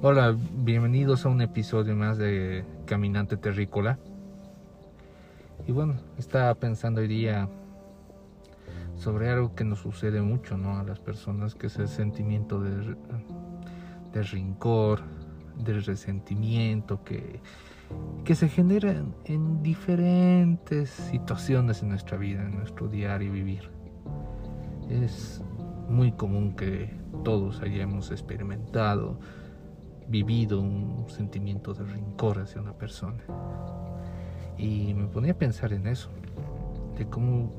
Hola, bienvenidos a un episodio más de Caminante Terrícola. Y bueno, estaba pensando hoy día sobre algo que nos sucede mucho, ¿no? A las personas, que es el sentimiento de, de rincor, del resentimiento que, que se genera en, en diferentes situaciones en nuestra vida, en nuestro diario vivir. Es muy común que todos hayamos experimentado vivido un sentimiento de rencor hacia una persona. Y me ponía a pensar en eso, de cómo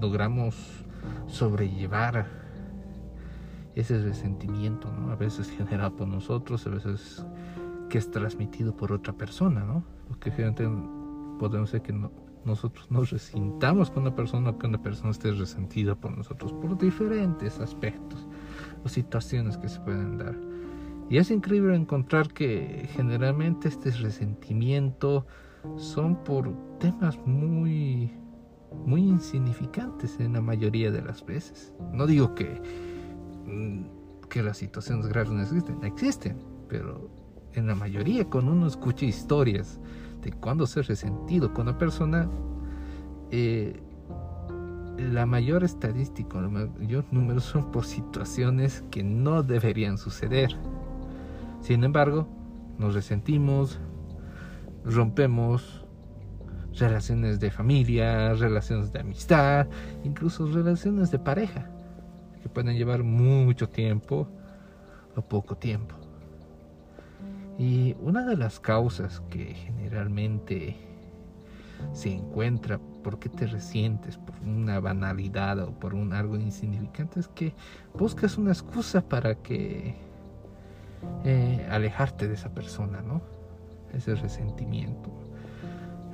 logramos sobrellevar ese resentimiento, ¿no? A veces generado por nosotros, a veces que es transmitido por otra persona, ¿no? Porque podemos ser que nosotros nos resintamos con una persona o que una persona esté resentida por nosotros por diferentes aspectos o situaciones que se pueden dar. Y es increíble encontrar que generalmente este resentimiento son por temas muy muy insignificantes en la mayoría de las veces. No digo que mm, que las situaciones graves no existen, existen, pero en la mayoría cuando uno escucha historias de cuando se ha resentido con una persona, eh, la mayor estadística, los mayores números son por situaciones que no deberían suceder. Sin embargo, nos resentimos, rompemos relaciones de familia, relaciones de amistad, incluso relaciones de pareja, que pueden llevar mucho tiempo o poco tiempo. Y una de las causas que generalmente se encuentra por qué te resientes por una banalidad o por un algo insignificante es que buscas una excusa para que eh, alejarte de esa persona, ¿no? Ese resentimiento.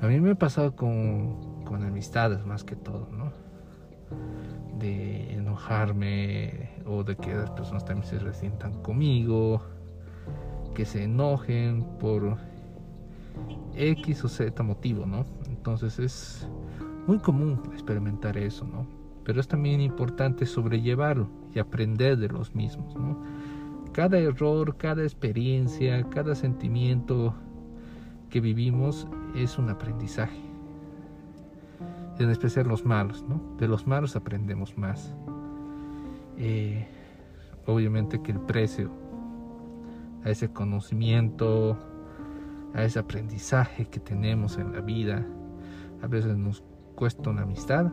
A mí me ha pasado con, con amistades más que todo, ¿no? De enojarme o de que las personas también se resientan conmigo, que se enojen por X o Z motivo, ¿no? Entonces es muy común experimentar eso, ¿no? Pero es también importante sobrellevarlo y aprender de los mismos, ¿no? Cada error, cada experiencia, cada sentimiento que vivimos es un aprendizaje. En especial los malos, ¿no? De los malos aprendemos más. Eh, obviamente que el precio a ese conocimiento, a ese aprendizaje que tenemos en la vida, a veces nos cuesta una amistad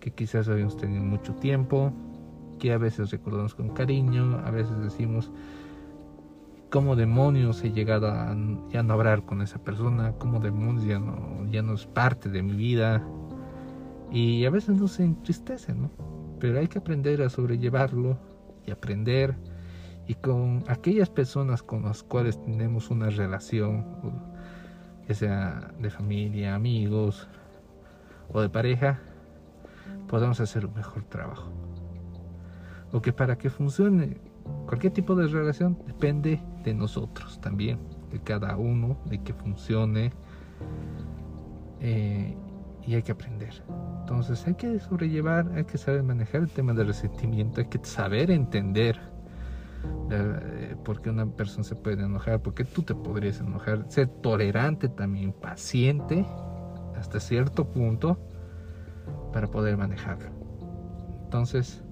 que quizás habíamos tenido mucho tiempo, a veces recordamos con cariño, a veces decimos, ¿cómo demonios he llegado a ya no hablar con esa persona? ¿Cómo demonios ya no, ya no es parte de mi vida? Y a veces nos entristece, ¿no? Pero hay que aprender a sobrellevarlo y aprender. Y con aquellas personas con las cuales tenemos una relación, ya sea de familia, amigos o de pareja, podemos hacer un mejor trabajo o para que funcione cualquier tipo de relación depende de nosotros también, de cada uno, de que funcione eh, y hay que aprender. Entonces hay que sobrellevar, hay que saber manejar el tema del resentimiento, hay que saber entender eh, por qué una persona se puede enojar, por qué tú te podrías enojar, ser tolerante también, paciente hasta cierto punto para poder manejarlo. Entonces,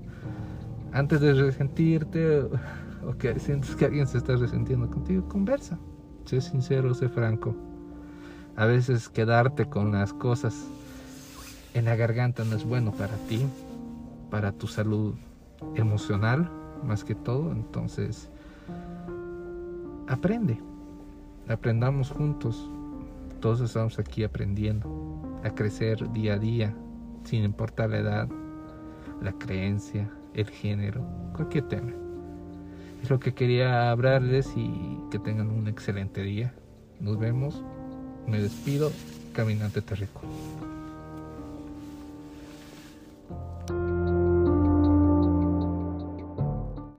antes de resentirte o que sientes que alguien se está resentiendo contigo, conversa. Sé sincero, sé franco. A veces quedarte con las cosas en la garganta no es bueno para ti, para tu salud emocional, más que todo. Entonces, aprende. Aprendamos juntos. Todos estamos aquí aprendiendo a crecer día a día, sin importar la edad, la creencia, el género, cualquier tema. Es lo que quería hablarles y que tengan un excelente día. Nos vemos. Me despido. Caminante Terrico.